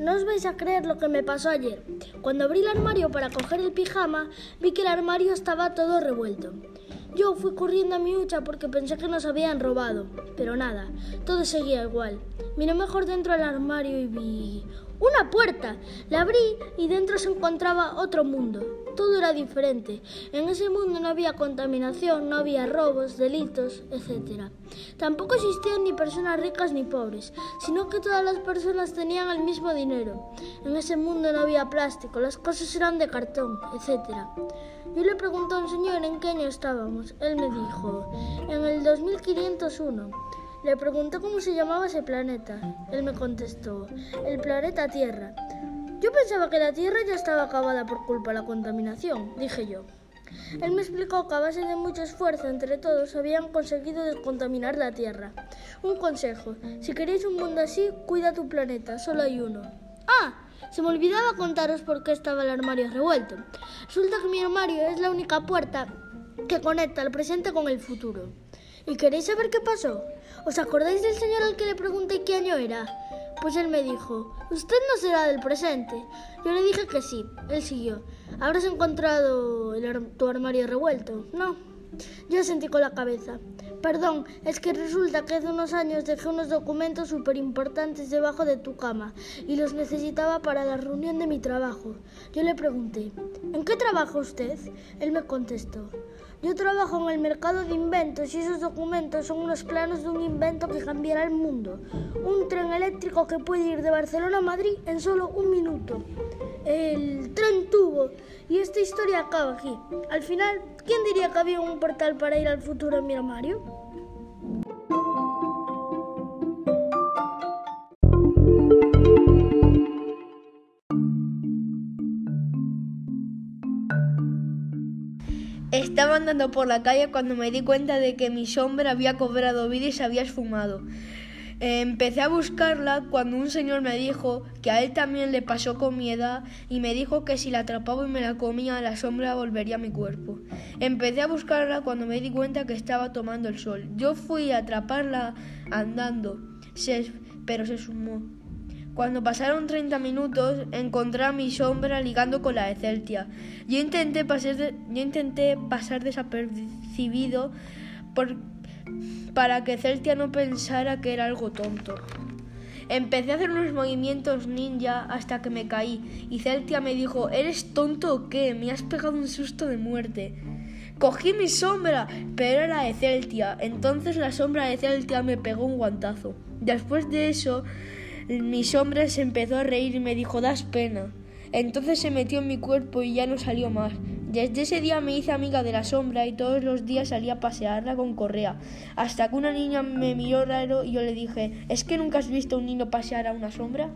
vais a creer lo que me pasó ayer. Cuando abrí el armario para coger el pijama, vi que el armario estaba todo revuelto. Yo fui corriendo a mi hucha porque pensé que nos habían robado, pero nada, todo seguía igual. Miré mejor dentro del armario y vi una puerta. La abrí y dentro se encontraba otro mundo. Todo era diferente. En ese mundo no había contaminación, no había robos, delitos, etc. Tampoco existían ni personas ricas ni pobres, sino que todas las personas tenían el mismo dinero. En ese mundo no había plástico, las cosas eran de cartón, etc. Yo le pregunté a un señor en qué año estábamos. Él me dijo, en el 2501. Le pregunté cómo se llamaba ese planeta. Él me contestó, el planeta Tierra. Yo pensaba que la Tierra ya estaba acabada por culpa de la contaminación, dije yo. Él me explicó que a base de mucho esfuerzo entre todos habían conseguido descontaminar la Tierra. Un consejo, si queréis un mundo así, cuida tu planeta, solo hay uno. Ah, se me olvidaba contaros por qué estaba el armario revuelto. Resulta que mi armario es la única puerta que conecta el presente con el futuro. ¿Y queréis saber qué pasó? ¿Os acordáis del señor al que le pregunté qué año era? Pues él me dijo, usted no será del presente. Yo le dije que sí. Él siguió. ¿Habrás encontrado tu armario revuelto? No. Yo sentí con la cabeza. Perdón, es que resulta que hace unos años dejé unos documentos súper importantes debajo de tu cama y los necesitaba para la reunión de mi trabajo. Yo le pregunté, ¿en qué trabaja usted? Él me contestó, yo trabajo en el mercado de inventos y esos documentos son unos planos de un invento que cambiará el mundo. Un tren eléctrico que puede ir de Barcelona a Madrid en solo un minuto. El tren tuvo. Y esta historia acaba aquí. Al final, ¿quién diría que había un portal para ir al futuro en mi armario? Estaba andando por la calle cuando me di cuenta de que mi sombra había cobrado vida y se había esfumado. Empecé a buscarla cuando un señor me dijo que a él también le pasó con mi edad y me dijo que si la atrapaba y me la comía la sombra volvería a mi cuerpo. Empecé a buscarla cuando me di cuenta que estaba tomando el sol. Yo fui a atraparla andando, pero se sumó. Cuando pasaron 30 minutos, encontré a mi sombra ligando con la de Celtia. Yo intenté pasar, yo intenté pasar desapercibido para que Celtia no pensara que era algo tonto. Empecé a hacer unos movimientos ninja hasta que me caí y Celtia me dijo, ¿eres tonto o qué? Me has pegado un susto de muerte. Cogí mi sombra, pero era de Celtia. Entonces la sombra de Celtia me pegó un guantazo. Después de eso, mi sombra se empezó a reír y me dijo, das pena. Entonces se metió en mi cuerpo y ya no salió más. Desde ese día me hice amiga de la sombra y todos los días salía a pasearla con correa. Hasta que una niña me miró raro y yo le dije, ¿es que nunca has visto a un niño pasear a una sombra?